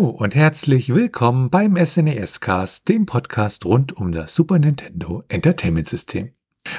Hallo und herzlich willkommen beim SNES Cast, dem Podcast rund um das Super Nintendo Entertainment System.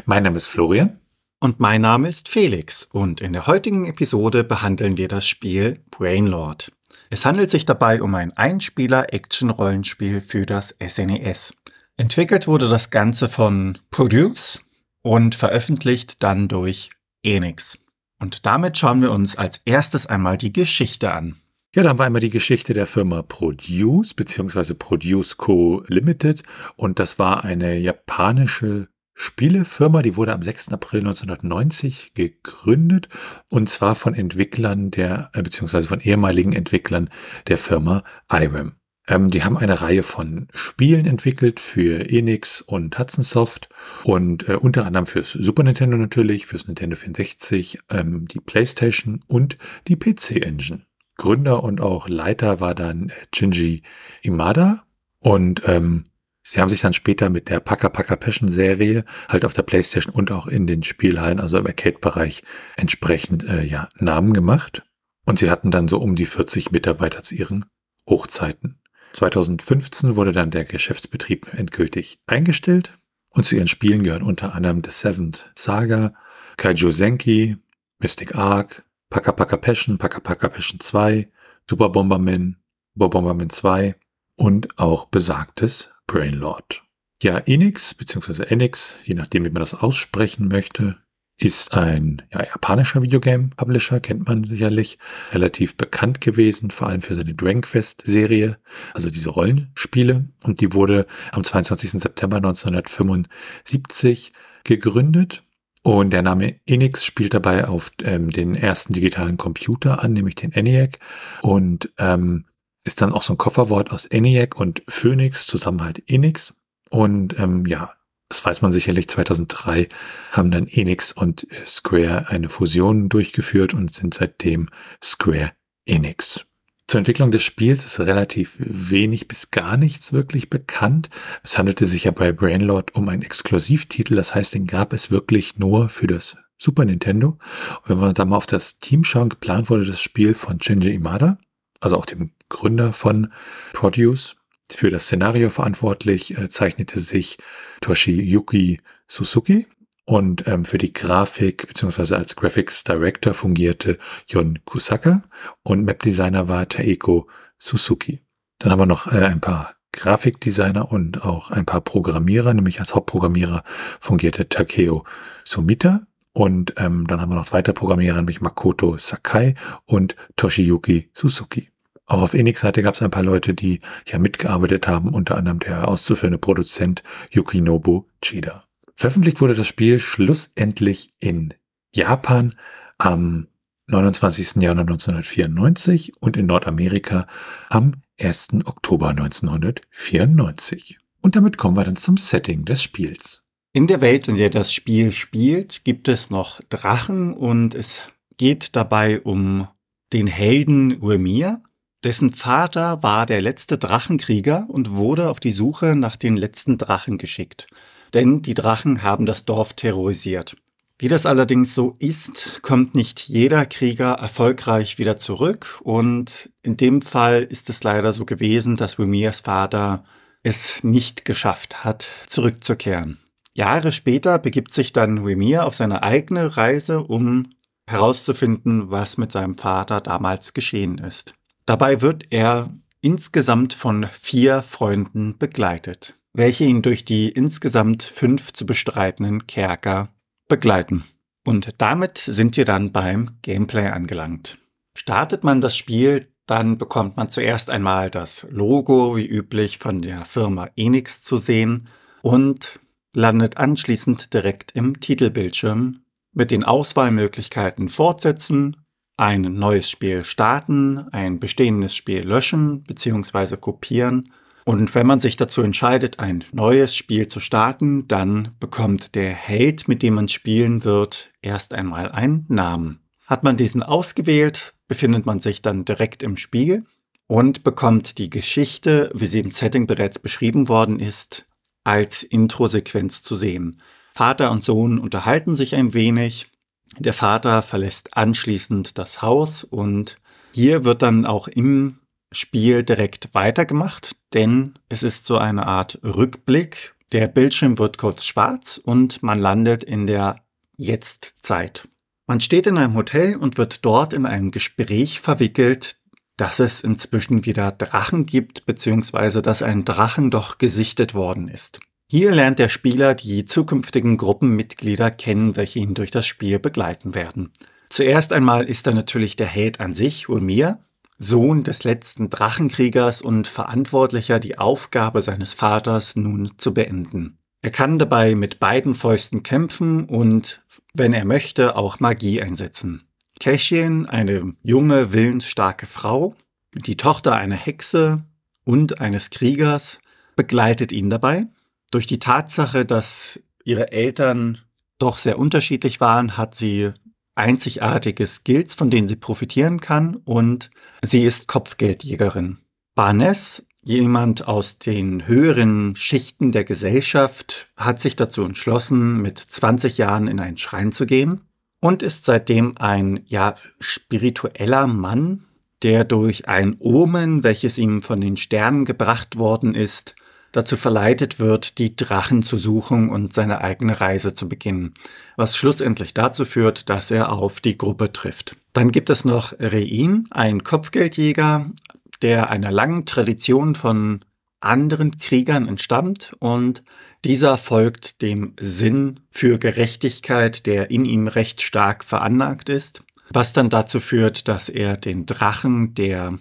Mein Name ist Florian. Und mein Name ist Felix und in der heutigen Episode behandeln wir das Spiel Brainlord. Es handelt sich dabei um ein Einspieler-Action-Rollenspiel für das SNES. Entwickelt wurde das Ganze von Produce und veröffentlicht dann durch Enix. Und damit schauen wir uns als erstes einmal die Geschichte an. Ja, da haben wir einmal die Geschichte der Firma Produce bzw. Produce Co. Limited und das war eine japanische Spielefirma, die wurde am 6. April 1990 gegründet und zwar von Entwicklern der äh, bzw. von ehemaligen Entwicklern der Firma IRAM. Ähm, die haben eine Reihe von Spielen entwickelt für Enix und Hudson Soft und äh, unter anderem fürs Super Nintendo natürlich, fürs Nintendo 64, ähm, die PlayStation und die PC Engine. Gründer und auch Leiter war dann Shinji Imada. Und ähm, sie haben sich dann später mit der Paka Paka Passion Serie halt auf der Playstation und auch in den Spielhallen, also im Arcade-Bereich entsprechend äh, ja Namen gemacht. Und sie hatten dann so um die 40 Mitarbeiter zu ihren Hochzeiten. 2015 wurde dann der Geschäftsbetrieb endgültig eingestellt. Und zu ihren Spielen gehören unter anderem The Seventh Saga, Kaiju Senki, Mystic Arc, Paka Paka Passion, Paka Paka Passion 2, Super Bomberman, Super Bomberman 2 und auch besagtes Brainlord. Ja, Enix bzw. Enix, je nachdem wie man das aussprechen möchte, ist ein ja, japanischer Videogame-Publisher, kennt man sicherlich, relativ bekannt gewesen, vor allem für seine Dragon Quest-Serie, also diese Rollenspiele. Und die wurde am 22. September 1975 gegründet und der Name Enix spielt dabei auf ähm, den ersten digitalen Computer an, nämlich den ENIAC. Und ähm, ist dann auch so ein Kofferwort aus ENIAC und Phoenix, zusammen halt Enix. Und ähm, ja, das weiß man sicherlich, 2003 haben dann Enix und äh, Square eine Fusion durchgeführt und sind seitdem Square Enix. Zur Entwicklung des Spiels ist relativ wenig bis gar nichts wirklich bekannt. Es handelte sich ja bei Brainlord um einen Exklusivtitel, das heißt, den gab es wirklich nur für das Super Nintendo. Und wenn wir da mal auf das Team schauen, geplant wurde das Spiel von Shinji Imada, also auch dem Gründer von Produce. Für das Szenario verantwortlich äh, zeichnete sich Toshiyuki Suzuki, und ähm, für die Grafik beziehungsweise als Graphics Director fungierte Jon Kusaka und Map-Designer war Taeko Suzuki. Dann haben wir noch äh, ein paar Grafikdesigner und auch ein paar Programmierer, nämlich als Hauptprogrammierer fungierte Takeo Sumita und ähm, dann haben wir noch weiter Programmierer, nämlich Makoto Sakai und Toshiyuki Suzuki. Auch auf Enix-Seite gab es ein paar Leute, die ja mitgearbeitet haben, unter anderem der auszuführende Produzent Yukinobu Chida. Veröffentlicht wurde das Spiel schlussendlich in Japan am 29. Januar 1994 und in Nordamerika am 1. Oktober 1994. Und damit kommen wir dann zum Setting des Spiels. In der Welt, in der das Spiel spielt, gibt es noch Drachen und es geht dabei um den Helden Uemir. Dessen Vater war der letzte Drachenkrieger und wurde auf die Suche nach den letzten Drachen geschickt denn die Drachen haben das Dorf terrorisiert. Wie das allerdings so ist, kommt nicht jeder Krieger erfolgreich wieder zurück und in dem Fall ist es leider so gewesen, dass Wimirs Vater es nicht geschafft hat, zurückzukehren. Jahre später begibt sich dann Wimir auf seine eigene Reise, um herauszufinden, was mit seinem Vater damals geschehen ist. Dabei wird er insgesamt von vier Freunden begleitet welche ihn durch die insgesamt fünf zu bestreitenden Kerker begleiten. Und damit sind wir dann beim Gameplay angelangt. Startet man das Spiel, dann bekommt man zuerst einmal das Logo wie üblich von der Firma Enix zu sehen und landet anschließend direkt im Titelbildschirm mit den Auswahlmöglichkeiten fortsetzen, ein neues Spiel starten, ein bestehendes Spiel löschen bzw. kopieren und wenn man sich dazu entscheidet, ein neues Spiel zu starten, dann bekommt der Held, mit dem man spielen wird, erst einmal einen Namen. Hat man diesen ausgewählt, befindet man sich dann direkt im Spiel und bekommt die Geschichte, wie sie im Setting bereits beschrieben worden ist, als Intro-Sequenz zu sehen. Vater und Sohn unterhalten sich ein wenig. Der Vater verlässt anschließend das Haus und hier wird dann auch im Spiel direkt weitergemacht, denn es ist so eine Art Rückblick. Der Bildschirm wird kurz schwarz und man landet in der Jetztzeit. Man steht in einem Hotel und wird dort in ein Gespräch verwickelt, dass es inzwischen wieder Drachen gibt, beziehungsweise dass ein Drachen doch gesichtet worden ist. Hier lernt der Spieler die zukünftigen Gruppenmitglieder kennen, welche ihn durch das Spiel begleiten werden. Zuerst einmal ist da natürlich der Held an sich, Ulmir, Sohn des letzten Drachenkriegers und Verantwortlicher, die Aufgabe seines Vaters nun zu beenden. Er kann dabei mit beiden Fäusten kämpfen und, wenn er möchte, auch Magie einsetzen. Käschchen, eine junge, willensstarke Frau, die Tochter einer Hexe und eines Kriegers, begleitet ihn dabei. Durch die Tatsache, dass ihre Eltern doch sehr unterschiedlich waren, hat sie einzigartige Skills, von denen sie profitieren kann und sie ist Kopfgeldjägerin. Barnes, jemand aus den höheren Schichten der Gesellschaft, hat sich dazu entschlossen, mit 20 Jahren in einen Schrein zu gehen und ist seitdem ein, ja, spiritueller Mann, der durch ein Omen, welches ihm von den Sternen gebracht worden ist, dazu verleitet wird, die Drachen zu suchen und seine eigene Reise zu beginnen, was schlussendlich dazu führt, dass er auf die Gruppe trifft. Dann gibt es noch Rein, ein Kopfgeldjäger, der einer langen Tradition von anderen Kriegern entstammt und dieser folgt dem Sinn für Gerechtigkeit, der in ihm recht stark veranlagt ist, was dann dazu führt, dass er den Drachen, der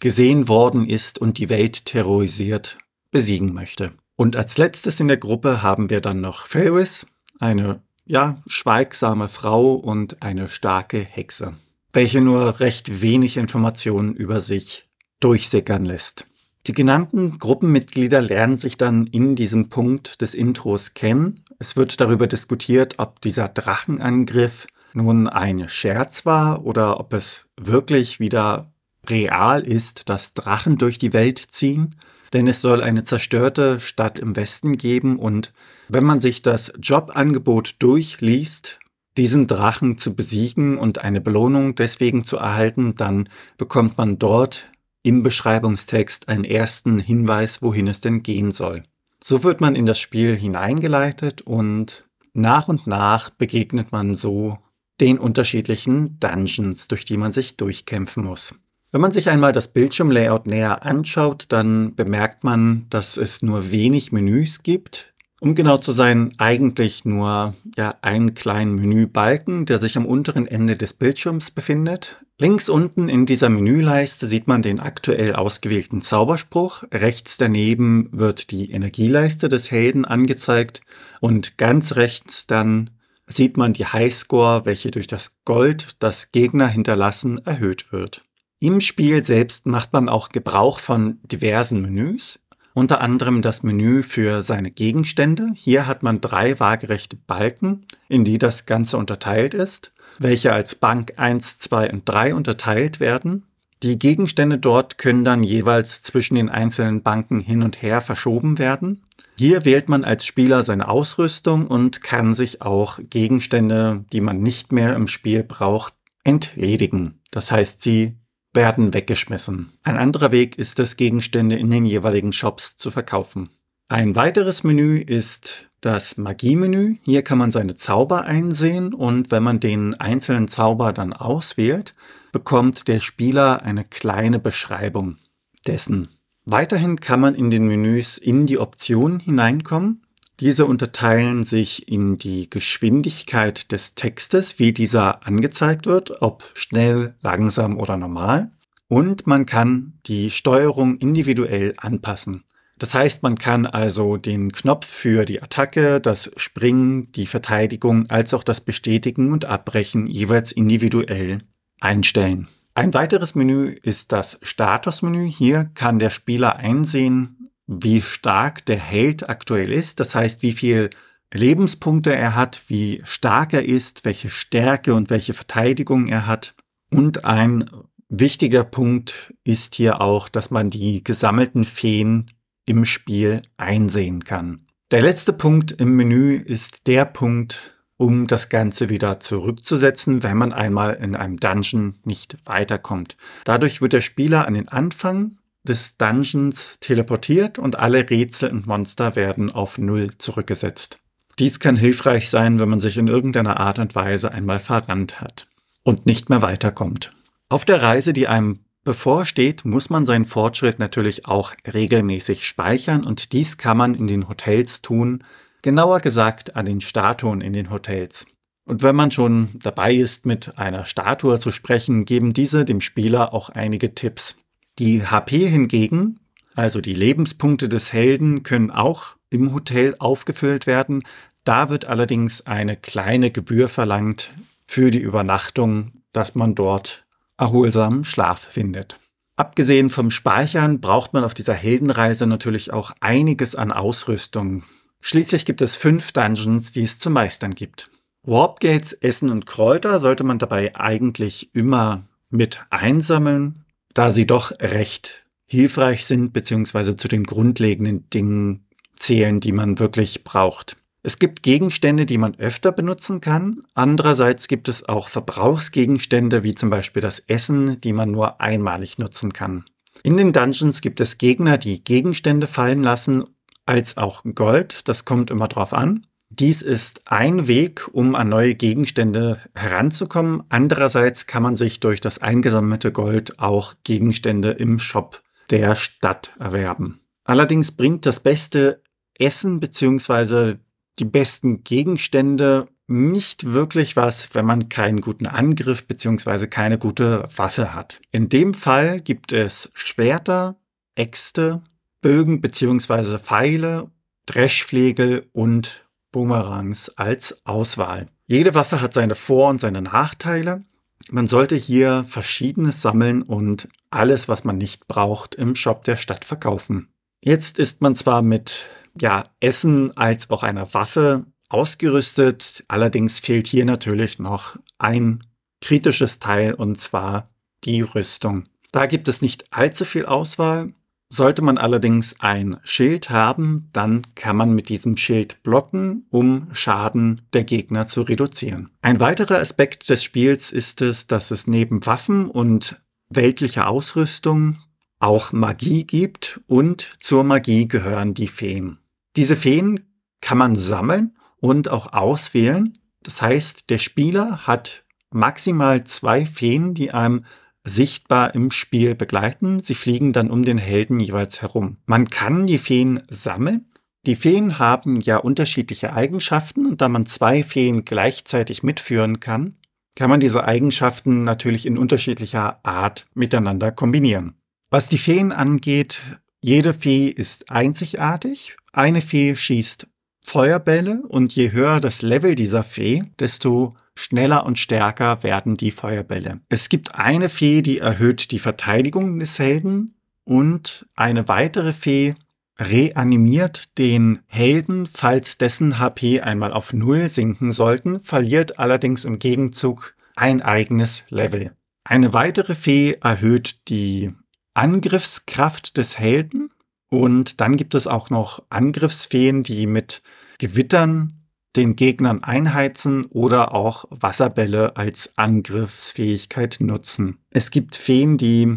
gesehen worden ist und die Welt terrorisiert, besiegen möchte. Und als letztes in der Gruppe haben wir dann noch Ferris, eine ja, schweigsame Frau und eine starke Hexe, welche nur recht wenig Informationen über sich durchsickern lässt. Die genannten Gruppenmitglieder lernen sich dann in diesem Punkt des Intros kennen. Es wird darüber diskutiert, ob dieser Drachenangriff nun ein Scherz war oder ob es wirklich wieder real ist, dass Drachen durch die Welt ziehen denn es soll eine zerstörte Stadt im Westen geben und wenn man sich das Jobangebot durchliest, diesen Drachen zu besiegen und eine Belohnung deswegen zu erhalten, dann bekommt man dort im Beschreibungstext einen ersten Hinweis, wohin es denn gehen soll. So wird man in das Spiel hineingeleitet und nach und nach begegnet man so den unterschiedlichen Dungeons, durch die man sich durchkämpfen muss. Wenn man sich einmal das Bildschirmlayout näher anschaut, dann bemerkt man, dass es nur wenig Menüs gibt. Um genau zu sein, eigentlich nur ja, einen kleinen Menübalken, der sich am unteren Ende des Bildschirms befindet. Links unten in dieser Menüleiste sieht man den aktuell ausgewählten Zauberspruch. Rechts daneben wird die Energieleiste des Helden angezeigt und ganz rechts dann sieht man die Highscore, welche durch das Gold, das Gegner hinterlassen, erhöht wird. Im Spiel selbst macht man auch Gebrauch von diversen Menüs, unter anderem das Menü für seine Gegenstände. Hier hat man drei waagerechte Balken, in die das Ganze unterteilt ist, welche als Bank 1, 2 und 3 unterteilt werden. Die Gegenstände dort können dann jeweils zwischen den einzelnen Banken hin und her verschoben werden. Hier wählt man als Spieler seine Ausrüstung und kann sich auch Gegenstände, die man nicht mehr im Spiel braucht, entledigen. Das heißt, sie werden weggeschmissen. Ein anderer Weg ist es, Gegenstände in den jeweiligen Shops zu verkaufen. Ein weiteres Menü ist das Magie-Menü. Hier kann man seine Zauber einsehen und wenn man den einzelnen Zauber dann auswählt, bekommt der Spieler eine kleine Beschreibung dessen. Weiterhin kann man in den Menüs in die Optionen hineinkommen. Diese unterteilen sich in die Geschwindigkeit des Textes, wie dieser angezeigt wird, ob schnell, langsam oder normal. Und man kann die Steuerung individuell anpassen. Das heißt, man kann also den Knopf für die Attacke, das Springen, die Verteidigung als auch das Bestätigen und Abbrechen jeweils individuell einstellen. Ein weiteres Menü ist das Statusmenü. Hier kann der Spieler einsehen, wie stark der Held aktuell ist, das heißt, wie viel Lebenspunkte er hat, wie stark er ist, welche Stärke und welche Verteidigung er hat. Und ein wichtiger Punkt ist hier auch, dass man die gesammelten Feen im Spiel einsehen kann. Der letzte Punkt im Menü ist der Punkt, um das Ganze wieder zurückzusetzen, wenn man einmal in einem Dungeon nicht weiterkommt. Dadurch wird der Spieler an den Anfang des Dungeons teleportiert und alle Rätsel und Monster werden auf Null zurückgesetzt. Dies kann hilfreich sein, wenn man sich in irgendeiner Art und Weise einmal verrannt hat und nicht mehr weiterkommt. Auf der Reise, die einem bevorsteht, muss man seinen Fortschritt natürlich auch regelmäßig speichern und dies kann man in den Hotels tun, genauer gesagt an den Statuen in den Hotels. Und wenn man schon dabei ist, mit einer Statue zu sprechen, geben diese dem Spieler auch einige Tipps. Die HP hingegen, also die Lebenspunkte des Helden, können auch im Hotel aufgefüllt werden. Da wird allerdings eine kleine Gebühr verlangt für die Übernachtung, dass man dort erholsamen Schlaf findet. Abgesehen vom Speichern braucht man auf dieser Heldenreise natürlich auch einiges an Ausrüstung. Schließlich gibt es fünf Dungeons, die es zu meistern gibt. Warpgates, Essen und Kräuter sollte man dabei eigentlich immer mit einsammeln, da sie doch recht hilfreich sind, beziehungsweise zu den grundlegenden Dingen zählen, die man wirklich braucht. Es gibt Gegenstände, die man öfter benutzen kann. Andererseits gibt es auch Verbrauchsgegenstände, wie zum Beispiel das Essen, die man nur einmalig nutzen kann. In den Dungeons gibt es Gegner, die Gegenstände fallen lassen, als auch Gold. Das kommt immer drauf an. Dies ist ein Weg, um an neue Gegenstände heranzukommen. Andererseits kann man sich durch das eingesammelte Gold auch Gegenstände im Shop der Stadt erwerben. Allerdings bringt das beste Essen bzw. die besten Gegenstände nicht wirklich was, wenn man keinen guten Angriff bzw. keine gute Waffe hat. In dem Fall gibt es Schwerter, Äxte, Bögen bzw. Pfeile, Dreschflegel und Boomerangs als Auswahl. Jede Waffe hat seine Vor- und seine Nachteile. Man sollte hier verschiedenes sammeln und alles, was man nicht braucht, im Shop der Stadt verkaufen. Jetzt ist man zwar mit ja, Essen als auch einer Waffe ausgerüstet, allerdings fehlt hier natürlich noch ein kritisches Teil und zwar die Rüstung. Da gibt es nicht allzu viel Auswahl. Sollte man allerdings ein Schild haben, dann kann man mit diesem Schild blocken, um Schaden der Gegner zu reduzieren. Ein weiterer Aspekt des Spiels ist es, dass es neben Waffen und weltlicher Ausrüstung auch Magie gibt und zur Magie gehören die Feen. Diese Feen kann man sammeln und auch auswählen. Das heißt, der Spieler hat maximal zwei Feen, die einem sichtbar im Spiel begleiten. Sie fliegen dann um den Helden jeweils herum. Man kann die Feen sammeln. Die Feen haben ja unterschiedliche Eigenschaften und da man zwei Feen gleichzeitig mitführen kann, kann man diese Eigenschaften natürlich in unterschiedlicher Art miteinander kombinieren. Was die Feen angeht, jede Fee ist einzigartig. Eine Fee schießt Feuerbälle und je höher das Level dieser Fee, desto schneller und stärker werden die Feuerbälle. Es gibt eine Fee, die erhöht die Verteidigung des Helden und eine weitere Fee reanimiert den Helden, falls dessen HP einmal auf Null sinken sollten, verliert allerdings im Gegenzug ein eigenes Level. Eine weitere Fee erhöht die Angriffskraft des Helden und dann gibt es auch noch Angriffsfeen, die mit Gewittern den Gegnern einheizen oder auch Wasserbälle als Angriffsfähigkeit nutzen. Es gibt Feen, die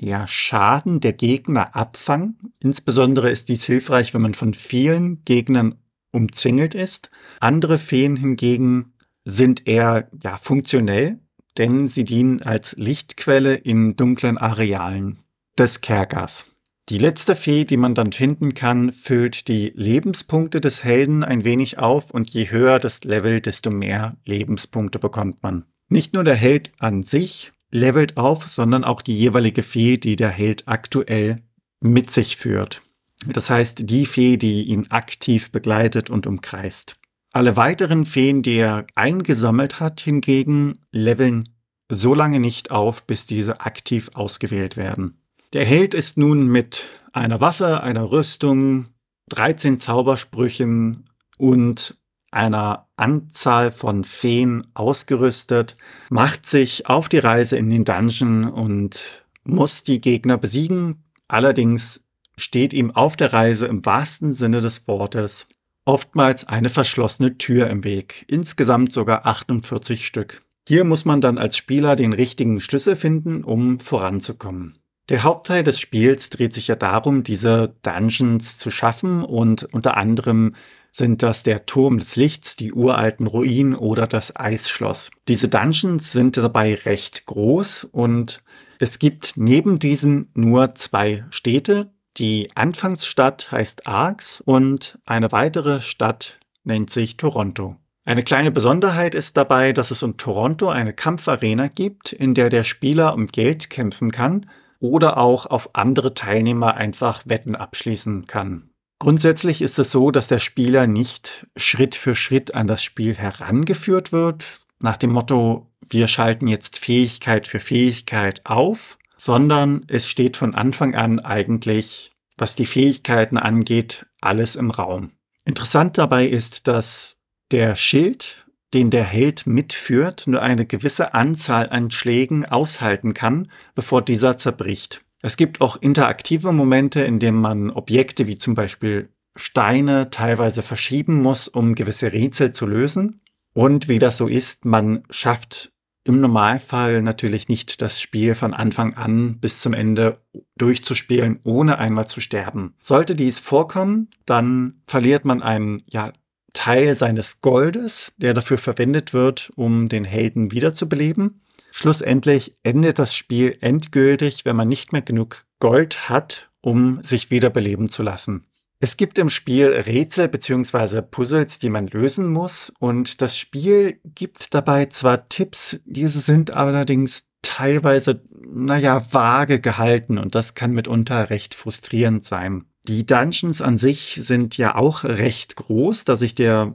ja Schaden der Gegner abfangen. Insbesondere ist dies hilfreich, wenn man von vielen Gegnern umzingelt ist. Andere Feen hingegen sind eher ja, funktionell, denn sie dienen als Lichtquelle in dunklen Arealen des Kerkers. Die letzte Fee, die man dann finden kann, füllt die Lebenspunkte des Helden ein wenig auf und je höher das Level, desto mehr Lebenspunkte bekommt man. Nicht nur der Held an sich levelt auf, sondern auch die jeweilige Fee, die der Held aktuell mit sich führt. Das heißt, die Fee, die ihn aktiv begleitet und umkreist. Alle weiteren Feen, die er eingesammelt hat, hingegen leveln so lange nicht auf, bis diese aktiv ausgewählt werden. Der Held ist nun mit einer Waffe, einer Rüstung, 13 Zaubersprüchen und einer Anzahl von Feen ausgerüstet, macht sich auf die Reise in den Dungeon und muss die Gegner besiegen. Allerdings steht ihm auf der Reise im wahrsten Sinne des Wortes oftmals eine verschlossene Tür im Weg, insgesamt sogar 48 Stück. Hier muss man dann als Spieler den richtigen Schlüssel finden, um voranzukommen. Der Hauptteil des Spiels dreht sich ja darum, diese Dungeons zu schaffen und unter anderem sind das der Turm des Lichts, die uralten Ruinen oder das Eisschloss. Diese Dungeons sind dabei recht groß und es gibt neben diesen nur zwei Städte. Die Anfangsstadt heißt Arx und eine weitere Stadt nennt sich Toronto. Eine kleine Besonderheit ist dabei, dass es in Toronto eine Kampfarena gibt, in der der Spieler um Geld kämpfen kann oder auch auf andere Teilnehmer einfach Wetten abschließen kann. Grundsätzlich ist es so, dass der Spieler nicht Schritt für Schritt an das Spiel herangeführt wird, nach dem Motto, wir schalten jetzt Fähigkeit für Fähigkeit auf, sondern es steht von Anfang an eigentlich, was die Fähigkeiten angeht, alles im Raum. Interessant dabei ist, dass der Schild, den der Held mitführt, nur eine gewisse Anzahl an Schlägen aushalten kann, bevor dieser zerbricht. Es gibt auch interaktive Momente, in denen man Objekte wie zum Beispiel Steine teilweise verschieben muss, um gewisse Rätsel zu lösen. Und wie das so ist, man schafft im Normalfall natürlich nicht das Spiel von Anfang an bis zum Ende durchzuspielen, ohne einmal zu sterben. Sollte dies vorkommen, dann verliert man einen ja, Teil seines Goldes, der dafür verwendet wird, um den Helden wiederzubeleben. Schlussendlich endet das Spiel endgültig, wenn man nicht mehr genug Gold hat, um sich wiederbeleben zu lassen. Es gibt im Spiel Rätsel bzw. Puzzles, die man lösen muss und das Spiel gibt dabei zwar Tipps, diese sind allerdings teilweise, naja, vage gehalten und das kann mitunter recht frustrierend sein. Die Dungeons an sich sind ja auch recht groß, da sich der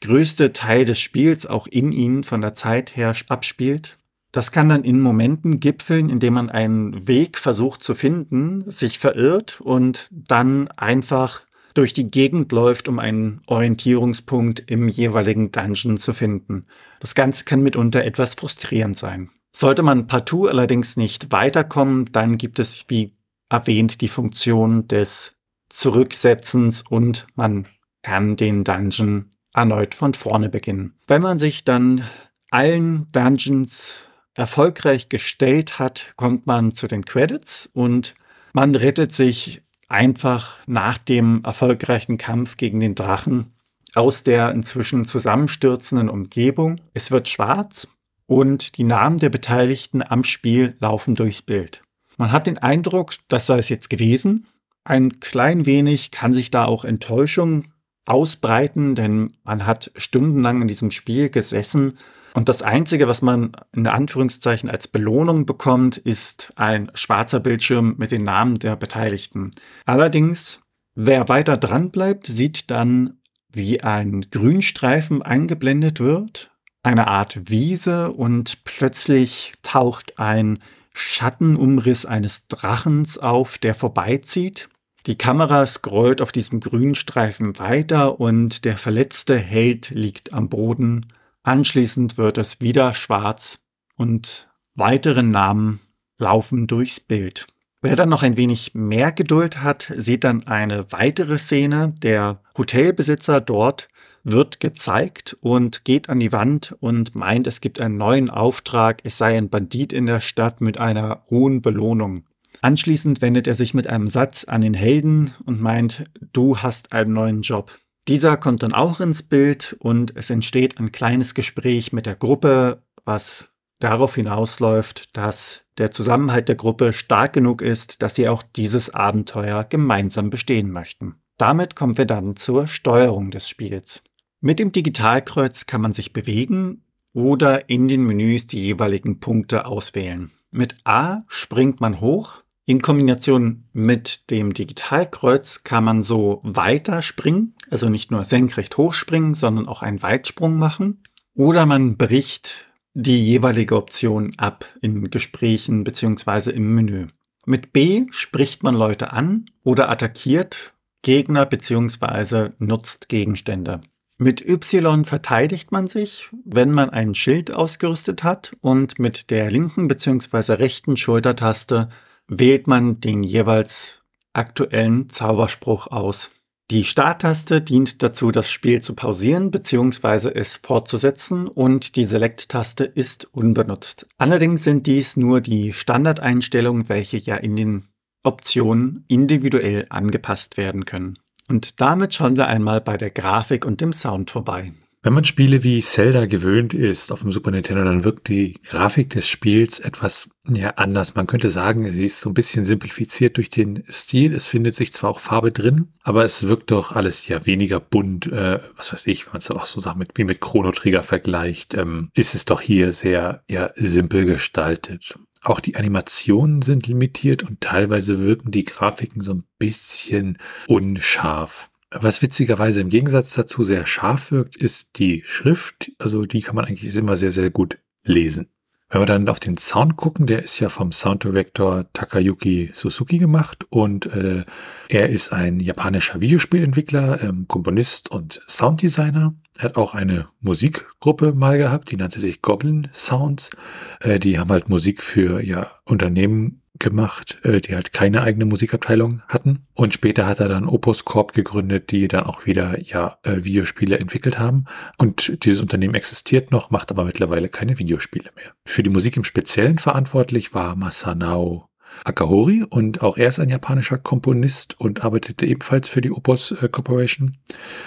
größte Teil des Spiels auch in ihnen von der Zeit her abspielt. Das kann dann in Momenten gipfeln, indem man einen Weg versucht zu finden, sich verirrt und dann einfach durch die Gegend läuft, um einen Orientierungspunkt im jeweiligen Dungeon zu finden. Das Ganze kann mitunter etwas frustrierend sein. Sollte man partout allerdings nicht weiterkommen, dann gibt es, wie erwähnt, die Funktion des Zurücksetzens und man kann den Dungeon erneut von vorne beginnen. Wenn man sich dann allen Dungeons erfolgreich gestellt hat, kommt man zu den Credits und man rettet sich einfach nach dem erfolgreichen Kampf gegen den Drachen aus der inzwischen zusammenstürzenden Umgebung. Es wird schwarz und die Namen der Beteiligten am Spiel laufen durchs Bild. Man hat den Eindruck, das sei es jetzt gewesen. Ein klein wenig kann sich da auch Enttäuschung ausbreiten, denn man hat stundenlang in diesem Spiel gesessen und das Einzige, was man in Anführungszeichen als Belohnung bekommt, ist ein schwarzer Bildschirm mit den Namen der Beteiligten. Allerdings, wer weiter dran bleibt, sieht dann, wie ein Grünstreifen eingeblendet wird, eine Art Wiese und plötzlich taucht ein Schattenumriss eines Drachens auf, der vorbeizieht. Die Kamera scrollt auf diesem Grünstreifen weiter und der verletzte Held liegt am Boden Anschließend wird es wieder schwarz und weitere Namen laufen durchs Bild. Wer dann noch ein wenig mehr Geduld hat, sieht dann eine weitere Szene. Der Hotelbesitzer dort wird gezeigt und geht an die Wand und meint, es gibt einen neuen Auftrag, es sei ein Bandit in der Stadt mit einer hohen Belohnung. Anschließend wendet er sich mit einem Satz an den Helden und meint, du hast einen neuen Job. Dieser kommt dann auch ins Bild und es entsteht ein kleines Gespräch mit der Gruppe, was darauf hinausläuft, dass der Zusammenhalt der Gruppe stark genug ist, dass sie auch dieses Abenteuer gemeinsam bestehen möchten. Damit kommen wir dann zur Steuerung des Spiels. Mit dem Digitalkreuz kann man sich bewegen oder in den Menüs die jeweiligen Punkte auswählen. Mit A springt man hoch, in Kombination mit dem Digitalkreuz kann man so weiter springen, also nicht nur senkrecht hochspringen, sondern auch einen Weitsprung machen. Oder man bricht die jeweilige Option ab in Gesprächen beziehungsweise im Menü. Mit B spricht man Leute an oder attackiert Gegner beziehungsweise nutzt Gegenstände. Mit Y verteidigt man sich, wenn man ein Schild ausgerüstet hat und mit der linken beziehungsweise rechten Schultertaste wählt man den jeweils aktuellen Zauberspruch aus. Die Starttaste dient dazu, das Spiel zu pausieren bzw. es fortzusetzen und die Select-Taste ist unbenutzt. Allerdings sind dies nur die Standardeinstellungen, welche ja in den Optionen individuell angepasst werden können. Und damit schauen wir einmal bei der Grafik und dem Sound vorbei. Wenn man Spiele wie Zelda gewöhnt ist auf dem Super Nintendo, dann wirkt die Grafik des Spiels etwas ja, anders. Man könnte sagen, sie ist so ein bisschen simplifiziert durch den Stil. Es findet sich zwar auch Farbe drin, aber es wirkt doch alles ja weniger bunt. Äh, was weiß ich, wenn man es auch so sagt, mit, wie mit Chrono Trigger vergleicht, ähm, ist es doch hier sehr ja, simpel gestaltet. Auch die Animationen sind limitiert und teilweise wirken die Grafiken so ein bisschen unscharf. Was witzigerweise im Gegensatz dazu sehr scharf wirkt, ist die Schrift. Also die kann man eigentlich immer sehr, sehr gut lesen. Wenn wir dann auf den Sound gucken, der ist ja vom Sounddirektor Takayuki Suzuki gemacht und äh, er ist ein japanischer Videospielentwickler, ähm, Komponist und Sounddesigner. Er hat auch eine Musikgruppe mal gehabt, die nannte sich Goblin Sounds. Äh, die haben halt Musik für ja Unternehmen gemacht, äh, die halt keine eigene Musikabteilung hatten. Und später hat er dann Opus Corp gegründet, die dann auch wieder ja äh, Videospiele entwickelt haben. Und dieses Unternehmen existiert noch, macht aber mittlerweile keine Videospiele mehr. Für die Musik im Speziellen verantwortlich war Masanao Akahori und auch er ist ein japanischer Komponist und arbeitete ebenfalls für die Opus äh, Corporation.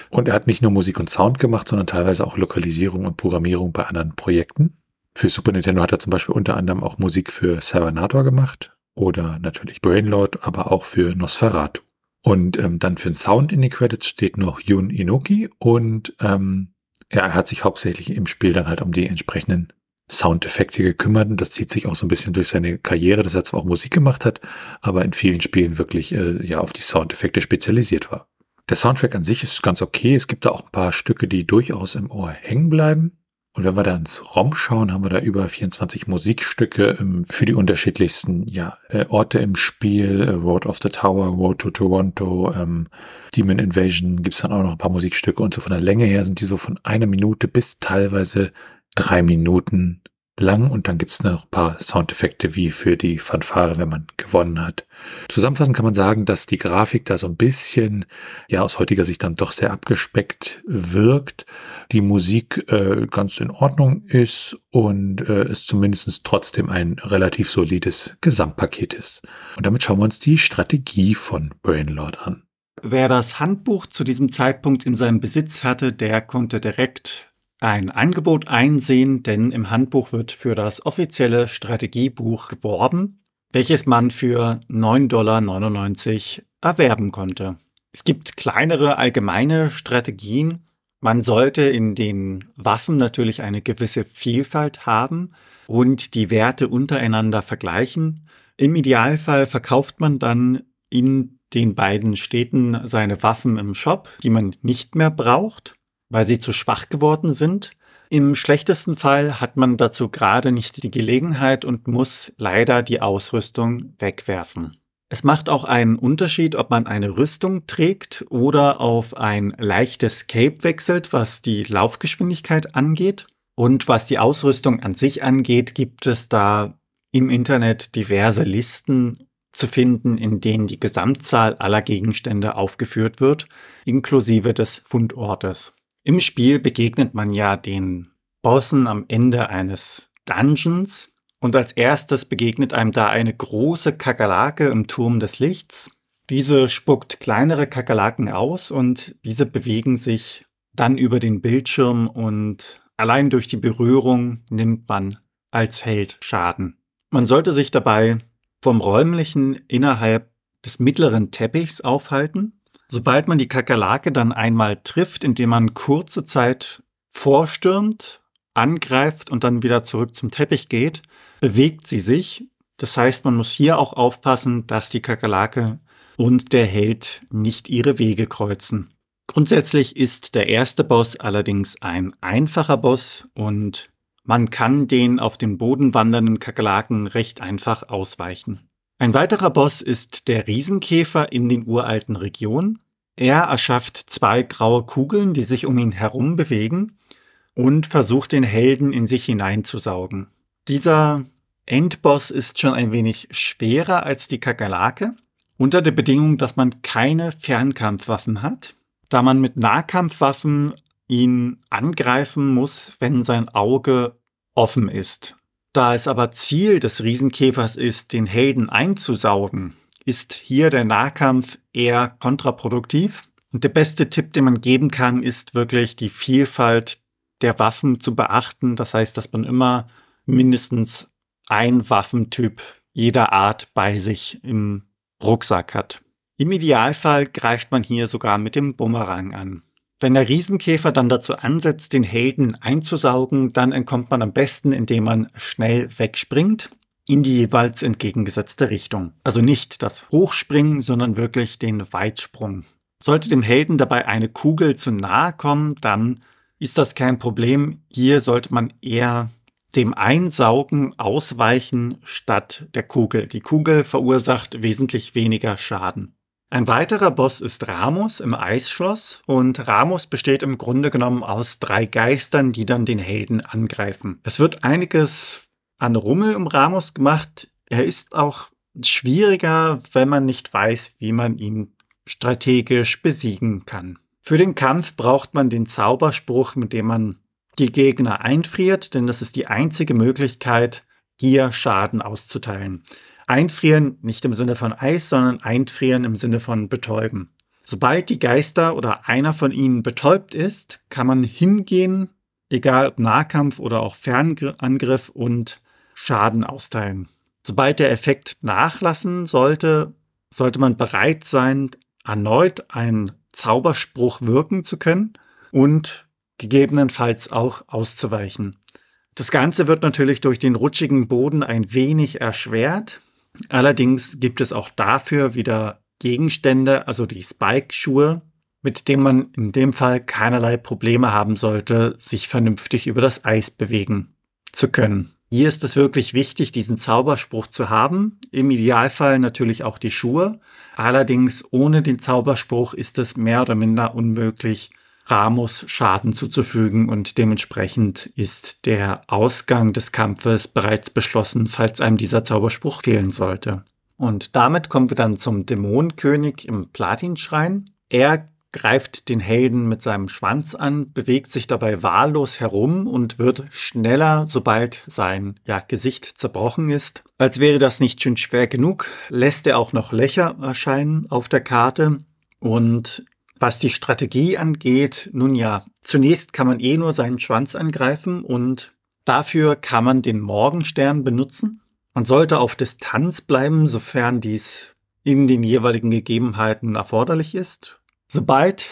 Und er hat nicht nur Musik und Sound gemacht, sondern teilweise auch Lokalisierung und Programmierung bei anderen Projekten. Für Super Nintendo hat er zum Beispiel unter anderem auch Musik für Servanator gemacht oder natürlich Brainlord, aber auch für Nosferatu. Und ähm, dann für den Sound in den Credits steht noch Yun Inoki und ähm, er hat sich hauptsächlich im Spiel dann halt um die entsprechenden Soundeffekte gekümmert und das zieht sich auch so ein bisschen durch seine Karriere, dass er zwar auch Musik gemacht hat, aber in vielen Spielen wirklich äh, ja auf die Soundeffekte spezialisiert war. Der Soundtrack an sich ist ganz okay. Es gibt da auch ein paar Stücke, die durchaus im Ohr hängen bleiben. Und wenn wir da ins ROM schauen, haben wir da über 24 Musikstücke ähm, für die unterschiedlichsten ja, äh, Orte im Spiel. Äh, Road of the Tower, Road to Toronto, ähm, Demon Invasion gibt's dann auch noch ein paar Musikstücke. Und so von der Länge her sind die so von einer Minute bis teilweise drei Minuten lang und dann gibt es noch ein paar Soundeffekte wie für die Fanfare, wenn man gewonnen hat. Zusammenfassend kann man sagen, dass die Grafik da so ein bisschen, ja, aus heutiger Sicht dann doch sehr abgespeckt wirkt, die Musik äh, ganz in Ordnung ist und äh, es zumindest trotzdem ein relativ solides Gesamtpaket ist. Und damit schauen wir uns die Strategie von Brainlord an. Wer das Handbuch zu diesem Zeitpunkt in seinem Besitz hatte, der konnte direkt ein Angebot einsehen, denn im Handbuch wird für das offizielle Strategiebuch geworben, welches man für 9,99 Dollar erwerben konnte. Es gibt kleinere allgemeine Strategien. Man sollte in den Waffen natürlich eine gewisse Vielfalt haben und die Werte untereinander vergleichen. Im Idealfall verkauft man dann in den beiden Städten seine Waffen im Shop, die man nicht mehr braucht weil sie zu schwach geworden sind. Im schlechtesten Fall hat man dazu gerade nicht die Gelegenheit und muss leider die Ausrüstung wegwerfen. Es macht auch einen Unterschied, ob man eine Rüstung trägt oder auf ein leichtes Cape wechselt, was die Laufgeschwindigkeit angeht. Und was die Ausrüstung an sich angeht, gibt es da im Internet diverse Listen zu finden, in denen die Gesamtzahl aller Gegenstände aufgeführt wird, inklusive des Fundortes. Im Spiel begegnet man ja den Bossen am Ende eines Dungeons und als erstes begegnet einem da eine große Kakerlake im Turm des Lichts. Diese spuckt kleinere Kakerlaken aus und diese bewegen sich dann über den Bildschirm und allein durch die Berührung nimmt man als Held Schaden. Man sollte sich dabei vom räumlichen innerhalb des mittleren Teppichs aufhalten Sobald man die Kakerlake dann einmal trifft, indem man kurze Zeit vorstürmt, angreift und dann wieder zurück zum Teppich geht, bewegt sie sich. Das heißt, man muss hier auch aufpassen, dass die Kakerlake und der Held nicht ihre Wege kreuzen. Grundsätzlich ist der erste Boss allerdings ein einfacher Boss und man kann den auf dem Boden wandernden Kakerlaken recht einfach ausweichen. Ein weiterer Boss ist der Riesenkäfer in den uralten Regionen. Er erschafft zwei graue Kugeln, die sich um ihn herum bewegen und versucht den Helden in sich hineinzusaugen. Dieser Endboss ist schon ein wenig schwerer als die Kakerlake unter der Bedingung, dass man keine Fernkampfwaffen hat, da man mit Nahkampfwaffen ihn angreifen muss, wenn sein Auge offen ist. Da es aber Ziel des Riesenkäfers ist, den Helden einzusaugen, ist hier der Nahkampf eher kontraproduktiv. Und der beste Tipp, den man geben kann, ist wirklich die Vielfalt der Waffen zu beachten. Das heißt, dass man immer mindestens ein Waffentyp jeder Art bei sich im Rucksack hat. Im Idealfall greift man hier sogar mit dem Bumerang an. Wenn der Riesenkäfer dann dazu ansetzt, den Helden einzusaugen, dann entkommt man am besten, indem man schnell wegspringt in die jeweils entgegengesetzte Richtung. Also nicht das Hochspringen, sondern wirklich den Weitsprung. Sollte dem Helden dabei eine Kugel zu nahe kommen, dann ist das kein Problem. Hier sollte man eher dem Einsaugen ausweichen statt der Kugel. Die Kugel verursacht wesentlich weniger Schaden. Ein weiterer Boss ist Ramos im Eisschloss und Ramos besteht im Grunde genommen aus drei Geistern, die dann den Helden angreifen. Es wird einiges an Rummel um Ramos gemacht. Er ist auch schwieriger, wenn man nicht weiß, wie man ihn strategisch besiegen kann. Für den Kampf braucht man den Zauberspruch, mit dem man die Gegner einfriert, denn das ist die einzige Möglichkeit, hier Schaden auszuteilen. Einfrieren nicht im Sinne von Eis, sondern einfrieren im Sinne von betäuben. Sobald die Geister oder einer von ihnen betäubt ist, kann man hingehen, egal ob Nahkampf oder auch Fernangriff und Schaden austeilen. Sobald der Effekt nachlassen sollte, sollte man bereit sein, erneut einen Zauberspruch wirken zu können und gegebenenfalls auch auszuweichen. Das Ganze wird natürlich durch den rutschigen Boden ein wenig erschwert, Allerdings gibt es auch dafür wieder Gegenstände, also die Spike-Schuhe, mit denen man in dem Fall keinerlei Probleme haben sollte, sich vernünftig über das Eis bewegen zu können. Hier ist es wirklich wichtig, diesen Zauberspruch zu haben. Im Idealfall natürlich auch die Schuhe. Allerdings ohne den Zauberspruch ist es mehr oder minder unmöglich, Ramos Schaden zuzufügen und dementsprechend ist der Ausgang des Kampfes bereits beschlossen, falls einem dieser Zauberspruch fehlen sollte. Und damit kommen wir dann zum Dämonenkönig im Platinschrein. Er greift den Helden mit seinem Schwanz an, bewegt sich dabei wahllos herum und wird schneller, sobald sein ja, Gesicht zerbrochen ist. Als wäre das nicht schon schwer genug, lässt er auch noch Löcher erscheinen auf der Karte und was die Strategie angeht, nun ja, zunächst kann man eh nur seinen Schwanz angreifen und dafür kann man den Morgenstern benutzen. Man sollte auf Distanz bleiben, sofern dies in den jeweiligen Gegebenheiten erforderlich ist. Sobald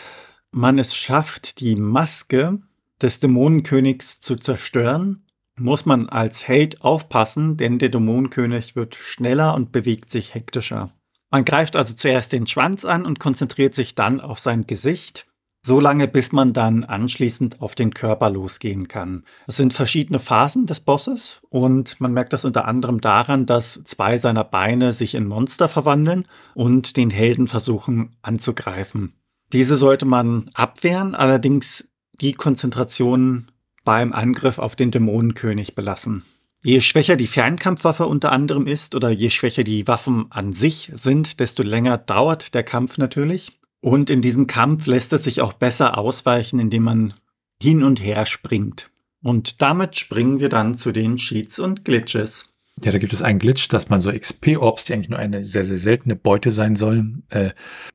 man es schafft, die Maske des Dämonenkönigs zu zerstören, muss man als Held aufpassen, denn der Dämonenkönig wird schneller und bewegt sich hektischer. Man greift also zuerst den Schwanz an und konzentriert sich dann auf sein Gesicht, so lange bis man dann anschließend auf den Körper losgehen kann. Es sind verschiedene Phasen des Bosses und man merkt das unter anderem daran, dass zwei seiner Beine sich in Monster verwandeln und den Helden versuchen anzugreifen. Diese sollte man abwehren, allerdings die Konzentration beim Angriff auf den Dämonenkönig belassen. Je schwächer die Fernkampfwaffe unter anderem ist oder je schwächer die Waffen an sich sind, desto länger dauert der Kampf natürlich. Und in diesem Kampf lässt es sich auch besser ausweichen, indem man hin und her springt. Und damit springen wir dann zu den Cheats und Glitches. Ja, da gibt es einen Glitch, dass man so XP-Orbs, die eigentlich nur eine sehr, sehr seltene Beute sein sollen, äh,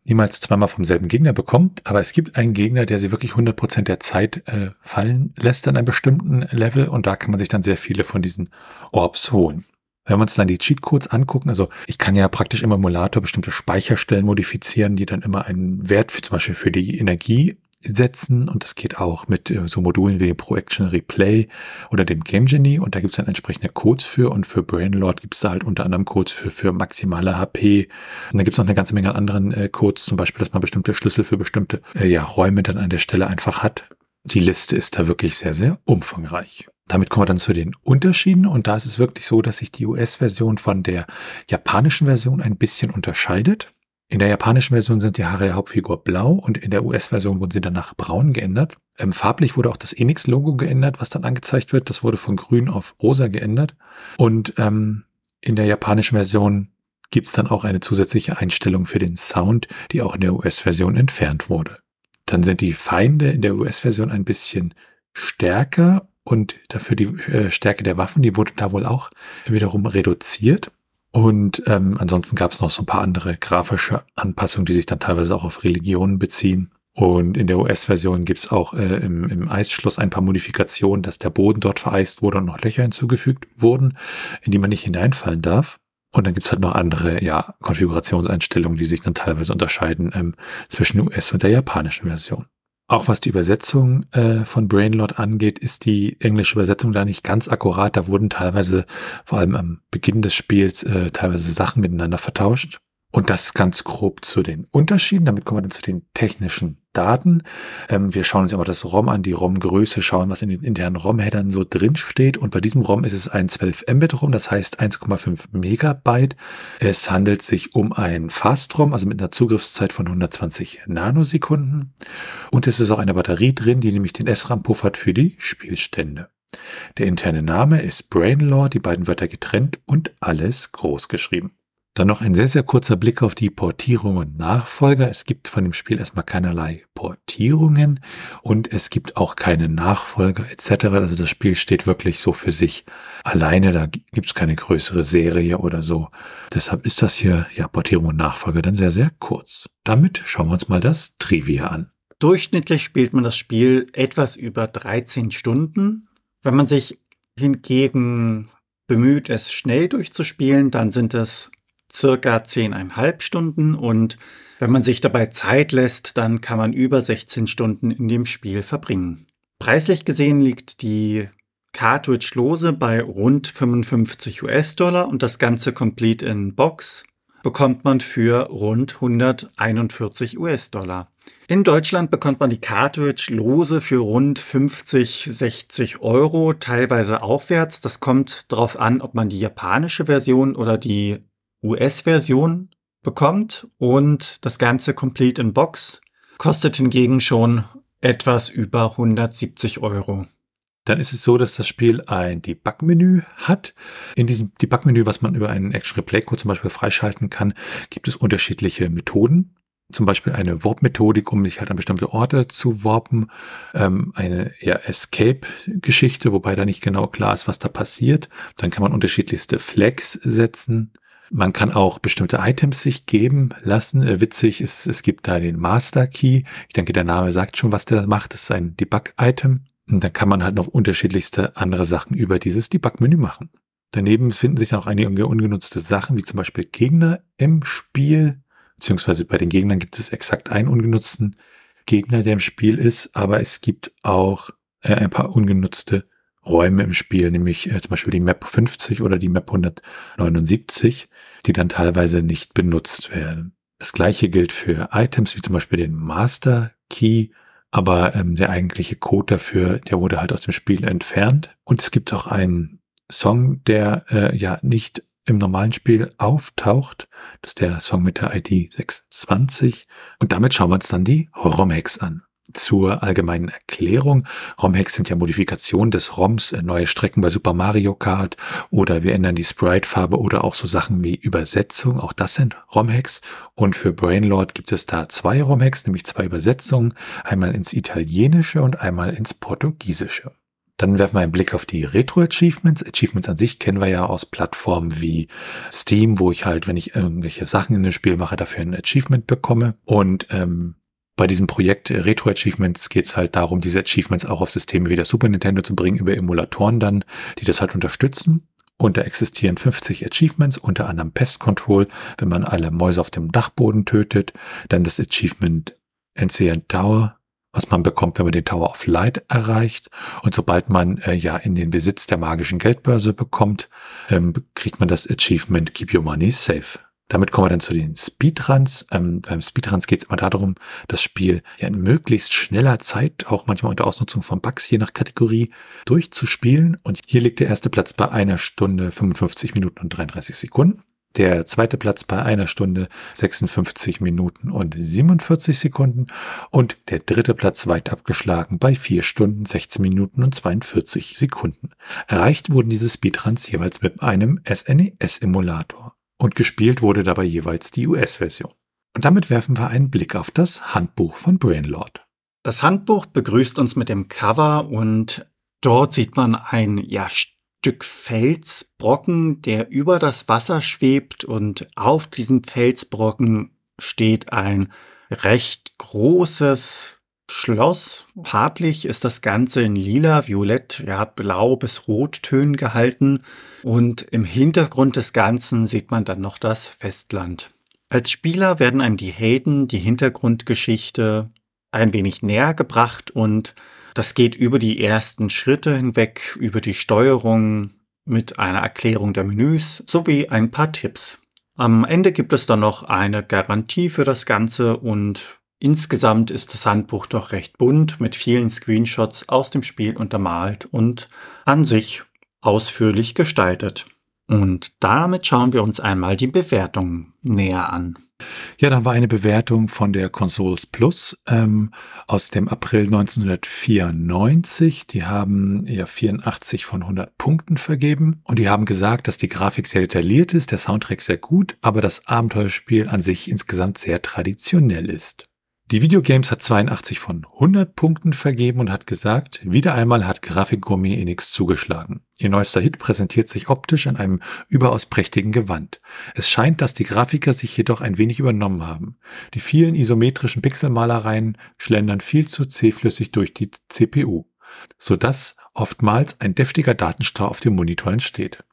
niemals zweimal vom selben Gegner bekommt. Aber es gibt einen Gegner, der sie wirklich 100% der Zeit äh, fallen lässt an einem bestimmten Level und da kann man sich dann sehr viele von diesen Orbs holen. Wenn wir uns dann die Cheatcodes angucken, also ich kann ja praktisch im Emulator bestimmte Speicherstellen modifizieren, die dann immer einen Wert für zum Beispiel für die Energie setzen und das geht auch mit äh, so Modulen wie dem Pro Action Replay oder dem Game Genie und da gibt es dann entsprechende Codes für und für Brainlord gibt es da halt unter anderem Codes für, für maximale HP und dann gibt es noch eine ganze Menge an anderen äh, Codes, zum Beispiel, dass man bestimmte Schlüssel für bestimmte äh, ja, Räume dann an der Stelle einfach hat. Die Liste ist da wirklich sehr, sehr umfangreich. Damit kommen wir dann zu den Unterschieden und da ist es wirklich so, dass sich die US-Version von der japanischen Version ein bisschen unterscheidet. In der japanischen Version sind die Haare der Hauptfigur blau und in der US-Version wurden sie danach braun geändert. Ähm, farblich wurde auch das Enix-Logo geändert, was dann angezeigt wird. Das wurde von grün auf rosa geändert. Und ähm, in der japanischen Version gibt es dann auch eine zusätzliche Einstellung für den Sound, die auch in der US-Version entfernt wurde. Dann sind die Feinde in der US-Version ein bisschen stärker und dafür die äh, Stärke der Waffen, die wurde da wohl auch wiederum reduziert. Und ähm, ansonsten gab es noch so ein paar andere grafische Anpassungen, die sich dann teilweise auch auf Religionen beziehen. Und in der US-Version gibt es auch äh, im, im Eisschloss ein paar Modifikationen, dass der Boden dort vereist wurde und noch Löcher hinzugefügt wurden, in die man nicht hineinfallen darf. Und dann gibt's halt noch andere ja, Konfigurationseinstellungen, die sich dann teilweise unterscheiden ähm, zwischen US- und der japanischen Version. Auch was die Übersetzung äh, von Brainlord angeht, ist die englische Übersetzung da nicht ganz akkurat. Da wurden teilweise, vor allem am Beginn des Spiels, äh, teilweise Sachen miteinander vertauscht. Und das ganz grob zu den Unterschieden. Damit kommen wir dann zu den technischen Daten. Ähm, wir schauen uns immer das ROM an, die ROM-Größe, schauen, was in den internen ROM-Headern so drin steht. Und bei diesem ROM ist es ein 12 Mbit-ROM, das heißt 1,5 Megabyte. Es handelt sich um ein Fast-ROM, also mit einer Zugriffszeit von 120 Nanosekunden. Und es ist auch eine Batterie drin, die nämlich den SRAM puffert für die Spielstände. Der interne Name ist Brainlaw, die beiden Wörter getrennt und alles groß geschrieben. Dann noch ein sehr, sehr kurzer Blick auf die Portierung und Nachfolger. Es gibt von dem Spiel erstmal keinerlei Portierungen und es gibt auch keine Nachfolger etc. Also das Spiel steht wirklich so für sich alleine. Da gibt es keine größere Serie oder so. Deshalb ist das hier, ja, Portierung und Nachfolger dann sehr, sehr kurz. Damit schauen wir uns mal das Trivia an. Durchschnittlich spielt man das Spiel etwas über 13 Stunden. Wenn man sich hingegen bemüht, es schnell durchzuspielen, dann sind es circa zehneinhalb Stunden und wenn man sich dabei Zeit lässt, dann kann man über 16 Stunden in dem Spiel verbringen. Preislich gesehen liegt die Cartridge-Lose bei rund 55 US-Dollar und das Ganze Complete in Box bekommt man für rund 141 US-Dollar. In Deutschland bekommt man die Cartridge lose für rund 50, 60 Euro, teilweise aufwärts. Das kommt darauf an, ob man die japanische Version oder die US-Version bekommt und das Ganze Complete in Box kostet hingegen schon etwas über 170 Euro. Dann ist es so, dass das Spiel ein Debug-Menü hat. In diesem Debug-Menü, was man über einen Action Replay Code zum Beispiel freischalten kann, gibt es unterschiedliche Methoden. Zum Beispiel eine Warp-Methodik, um sich halt an bestimmte Orte zu warpen. Ähm, eine ja, Escape-Geschichte, wobei da nicht genau klar ist, was da passiert. Dann kann man unterschiedlichste Flags setzen. Man kann auch bestimmte Items sich geben lassen. Äh, witzig ist, es gibt da den Master Key. Ich denke, der Name sagt schon, was der macht. Das ist ein Debug-Item. Und da kann man halt noch unterschiedlichste andere Sachen über dieses Debug-Menü machen. Daneben finden sich auch einige ungenutzte Sachen, wie zum Beispiel Gegner im Spiel. Beziehungsweise bei den Gegnern gibt es exakt einen ungenutzten Gegner, der im Spiel ist. Aber es gibt auch äh, ein paar ungenutzte Räume im Spiel, nämlich äh, zum Beispiel die Map 50 oder die Map 179, die dann teilweise nicht benutzt werden. Das gleiche gilt für Items wie zum Beispiel den Master Key, aber ähm, der eigentliche Code dafür, der wurde halt aus dem Spiel entfernt. Und es gibt auch einen Song, der äh, ja nicht im normalen Spiel auftaucht. Das ist der Song mit der ID 620. Und damit schauen wir uns dann die Horror-Hacks an zur allgemeinen Erklärung. ROM-Hacks sind ja Modifikationen des ROMs, äh, neue Strecken bei Super Mario Kart oder wir ändern die Sprite-Farbe oder auch so Sachen wie Übersetzung. Auch das sind ROM-Hacks. Und für Brainlord gibt es da zwei ROM-Hacks, nämlich zwei Übersetzungen. Einmal ins Italienische und einmal ins Portugiesische. Dann werfen wir einen Blick auf die Retro-Achievements. Achievements an sich kennen wir ja aus Plattformen wie Steam, wo ich halt, wenn ich irgendwelche Sachen in dem Spiel mache, dafür ein Achievement bekomme. Und ähm, bei diesem Projekt Retro Achievements geht es halt darum, diese Achievements auch auf Systeme wie der Super Nintendo zu bringen, über Emulatoren dann, die das halt unterstützen. Und da existieren 50 Achievements, unter anderem Pest Control, wenn man alle Mäuse auf dem Dachboden tötet. Dann das Achievement Ancient Tower, was man bekommt, wenn man den Tower of Light erreicht. Und sobald man äh, ja in den Besitz der magischen Geldbörse bekommt, ähm, kriegt man das Achievement Keep Your Money Safe. Damit kommen wir dann zu den Speedruns. Ähm, beim Speedruns geht es immer darum, das Spiel ja in möglichst schneller Zeit, auch manchmal unter Ausnutzung von Bugs, je nach Kategorie, durchzuspielen. Und hier liegt der erste Platz bei einer Stunde 55 Minuten und 33 Sekunden. Der zweite Platz bei einer Stunde 56 Minuten und 47 Sekunden und der dritte Platz weit abgeschlagen bei vier Stunden 16 Minuten und 42 Sekunden. Erreicht wurden diese Speedruns jeweils mit einem SNES-Emulator. Und gespielt wurde dabei jeweils die US-Version. Und damit werfen wir einen Blick auf das Handbuch von Brainlord. Das Handbuch begrüßt uns mit dem Cover und dort sieht man ein ja, Stück Felsbrocken, der über das Wasser schwebt und auf diesem Felsbrocken steht ein recht großes Schloss. Farblich ist das Ganze in lila, violett, ja, blau bis rottönen gehalten und im Hintergrund des Ganzen sieht man dann noch das Festland. Als Spieler werden einem die Helden, die Hintergrundgeschichte ein wenig näher gebracht und das geht über die ersten Schritte hinweg, über die Steuerung mit einer Erklärung der Menüs sowie ein paar Tipps. Am Ende gibt es dann noch eine Garantie für das Ganze und insgesamt ist das Handbuch doch recht bunt mit vielen Screenshots aus dem Spiel untermalt und an sich ausführlich gestaltet. Und damit schauen wir uns einmal die Bewertung näher an. Ja, da war eine Bewertung von der Consoles Plus ähm, aus dem April 1994. Die haben ja 84 von 100 Punkten vergeben und die haben gesagt, dass die Grafik sehr detailliert ist, der Soundtrack sehr gut, aber das Abenteuerspiel an sich insgesamt sehr traditionell ist. Die Videogames hat 82 von 100 Punkten vergeben und hat gesagt, wieder einmal hat Grafikgourmet Enix zugeschlagen. Ihr neuester Hit präsentiert sich optisch an einem überaus prächtigen Gewand. Es scheint, dass die Grafiker sich jedoch ein wenig übernommen haben. Die vielen isometrischen Pixelmalereien schlendern viel zu zähflüssig durch die CPU, sodass oftmals ein deftiger Datenstau auf dem Monitor entsteht.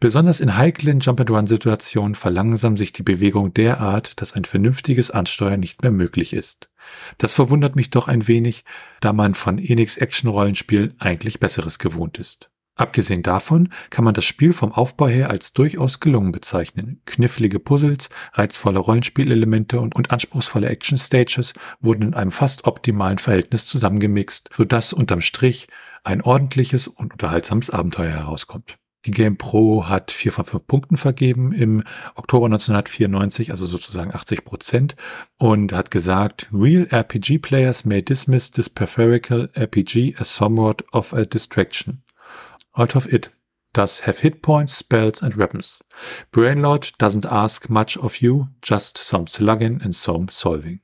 Besonders in heiklen Jump-and-Run-Situationen verlangsamt sich die Bewegung derart, dass ein vernünftiges Ansteuern nicht mehr möglich ist. Das verwundert mich doch ein wenig, da man von Enix Action-Rollenspiel eigentlich Besseres gewohnt ist. Abgesehen davon kann man das Spiel vom Aufbau her als durchaus gelungen bezeichnen. Knifflige Puzzles, reizvolle Rollenspielelemente und, und anspruchsvolle Action-Stages wurden in einem fast optimalen Verhältnis zusammengemixt, sodass unterm Strich ein ordentliches und unterhaltsames Abenteuer herauskommt. Die Game Pro hat vier von fünf Punkten vergeben im Oktober 1994, also sozusagen 80 Prozent, und hat gesagt, Real RPG players may dismiss this peripheral RPG as somewhat of a distraction. Out of it does have hit points, spells and weapons. Brainlord doesn't ask much of you, just some slugging and some solving.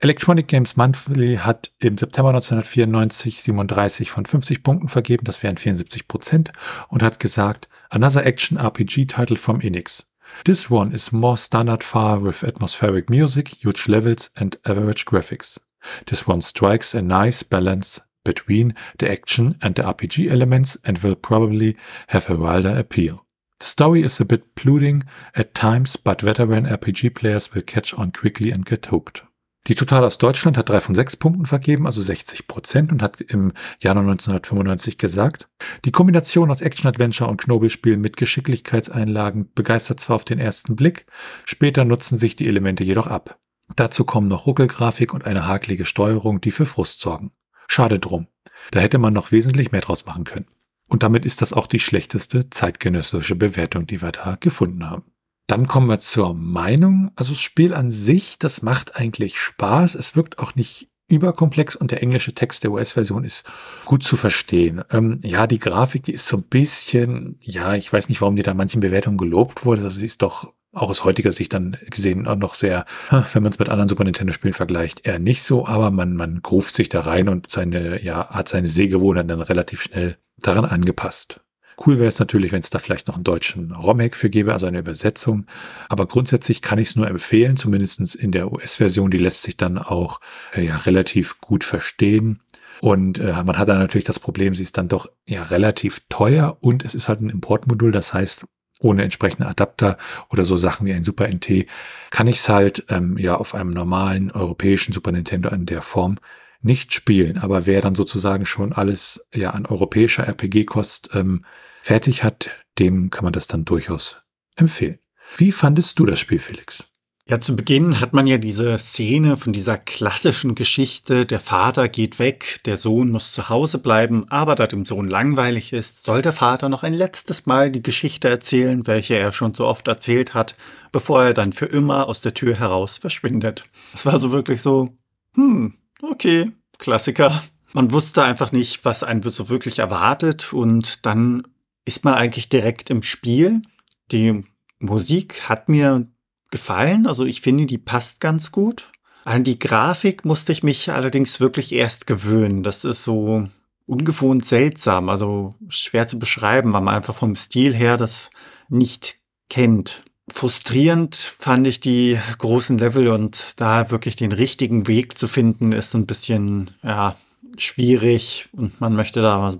Electronic Games Monthly hat im September 1994 37 von 50 Punkten vergeben, das wären 74 Prozent, und hat gesagt, Another Action RPG Title from Enix. This one is more standard far with atmospheric music, huge levels and average graphics. This one strikes a nice balance between the action and the RPG elements and will probably have a wilder appeal. The story is a bit plodding at times, but veteran RPG players will catch on quickly and get hooked. Die Total aus Deutschland hat drei von sechs Punkten vergeben, also 60 Prozent, und hat im Jahr 1995 gesagt, die Kombination aus Action-Adventure und Knobelspiel mit Geschicklichkeitseinlagen begeistert zwar auf den ersten Blick, später nutzen sich die Elemente jedoch ab. Dazu kommen noch Ruckelgrafik und eine hakelige Steuerung, die für Frust sorgen. Schade drum. Da hätte man noch wesentlich mehr draus machen können. Und damit ist das auch die schlechteste zeitgenössische Bewertung, die wir da gefunden haben. Dann kommen wir zur Meinung. Also das Spiel an sich, das macht eigentlich Spaß. Es wirkt auch nicht überkomplex und der englische Text der US-Version ist gut zu verstehen. Ähm, ja, die Grafik, die ist so ein bisschen, ja, ich weiß nicht, warum die da manchen Bewertungen gelobt wurde. Also sie ist doch auch aus heutiger Sicht dann gesehen auch noch sehr, wenn man es mit anderen Super Nintendo-Spielen vergleicht, eher nicht so, aber man, man gruft sich da rein und seine, ja, hat seine Sehgewohnheiten dann relativ schnell daran angepasst. Cool wäre es natürlich, wenn es da vielleicht noch einen deutschen ROM-Hack für gäbe, also eine Übersetzung. Aber grundsätzlich kann ich es nur empfehlen, zumindestens in der US-Version. Die lässt sich dann auch äh, ja, relativ gut verstehen. Und äh, man hat da natürlich das Problem, sie ist dann doch ja relativ teuer und es ist halt ein Importmodul. Das heißt, ohne entsprechende Adapter oder so Sachen wie ein Super NT kann ich es halt ähm, ja auf einem normalen europäischen Super Nintendo in der Form nicht spielen. Aber wer dann sozusagen schon alles ja an europäischer RPG-Kost ähm, fertig hat, dem kann man das dann durchaus empfehlen. Wie fandest du das Spiel, Felix? Ja, zu Beginn hat man ja diese Szene von dieser klassischen Geschichte, der Vater geht weg, der Sohn muss zu Hause bleiben, aber da dem Sohn langweilig ist, soll der Vater noch ein letztes Mal die Geschichte erzählen, welche er schon so oft erzählt hat, bevor er dann für immer aus der Tür heraus verschwindet. Das war so wirklich so, hm, okay, Klassiker. Man wusste einfach nicht, was einen so wirklich erwartet und dann ist man eigentlich direkt im Spiel. Die Musik hat mir gefallen, also ich finde, die passt ganz gut. An die Grafik musste ich mich allerdings wirklich erst gewöhnen. Das ist so ungewohnt seltsam, also schwer zu beschreiben, weil man einfach vom Stil her das nicht kennt. Frustrierend fand ich die großen Level und da wirklich den richtigen Weg zu finden, ist ein bisschen, ja, schwierig und man möchte da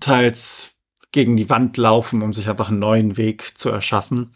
teils gegen die Wand laufen, um sich einfach einen neuen Weg zu erschaffen.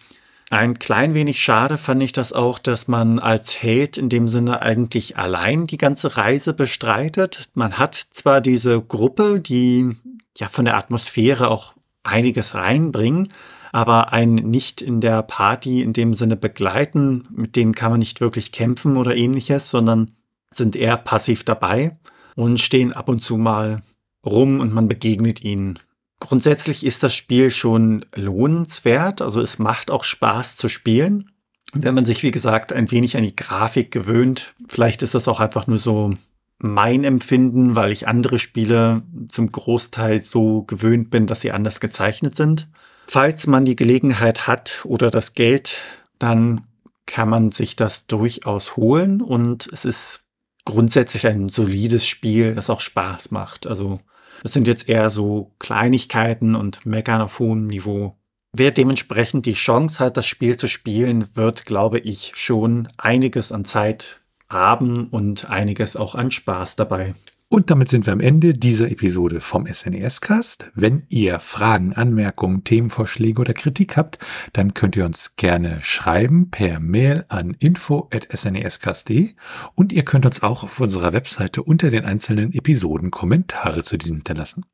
Ein klein wenig schade fand ich das auch, dass man als Held in dem Sinne eigentlich allein die ganze Reise bestreitet. Man hat zwar diese Gruppe, die ja von der Atmosphäre auch einiges reinbringen, aber einen nicht in der Party in dem Sinne begleiten. Mit denen kann man nicht wirklich kämpfen oder ähnliches, sondern sind eher passiv dabei und stehen ab und zu mal rum und man begegnet ihnen. Grundsätzlich ist das Spiel schon lohnenswert, also es macht auch Spaß zu spielen. Wenn man sich, wie gesagt, ein wenig an die Grafik gewöhnt, vielleicht ist das auch einfach nur so mein Empfinden, weil ich andere Spiele zum Großteil so gewöhnt bin, dass sie anders gezeichnet sind. Falls man die Gelegenheit hat oder das Geld, dann kann man sich das durchaus holen und es ist grundsätzlich ein solides Spiel, das auch Spaß macht. Also das sind jetzt eher so Kleinigkeiten und Meckern auf hohem Niveau. Wer dementsprechend die Chance hat, das Spiel zu spielen, wird, glaube ich, schon einiges an Zeit haben und einiges auch an Spaß dabei. Und damit sind wir am Ende dieser Episode vom SNES-Cast. Wenn ihr Fragen, Anmerkungen, Themenvorschläge oder Kritik habt, dann könnt ihr uns gerne schreiben per Mail an info.snescast.de und ihr könnt uns auch auf unserer Webseite unter den einzelnen Episoden Kommentare zu diesen hinterlassen.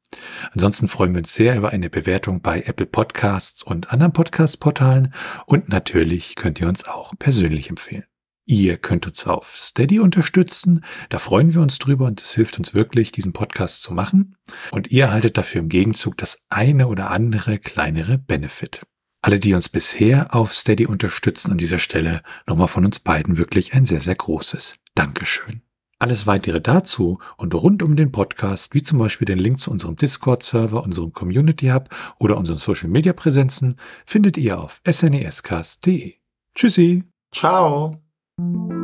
Ansonsten freuen wir uns sehr über eine Bewertung bei Apple Podcasts und anderen Podcast-Portalen und natürlich könnt ihr uns auch persönlich empfehlen. Ihr könnt uns auf Steady unterstützen. Da freuen wir uns drüber und es hilft uns wirklich, diesen Podcast zu machen. Und ihr erhaltet dafür im Gegenzug das eine oder andere kleinere Benefit. Alle, die uns bisher auf Steady unterstützen, an dieser Stelle nochmal von uns beiden wirklich ein sehr, sehr großes Dankeschön. Alles weitere dazu und rund um den Podcast, wie zum Beispiel den Link zu unserem Discord-Server, unserem Community Hub oder unseren Social-Media-Präsenzen, findet ihr auf snescast.de. Tschüssi. Ciao. Eine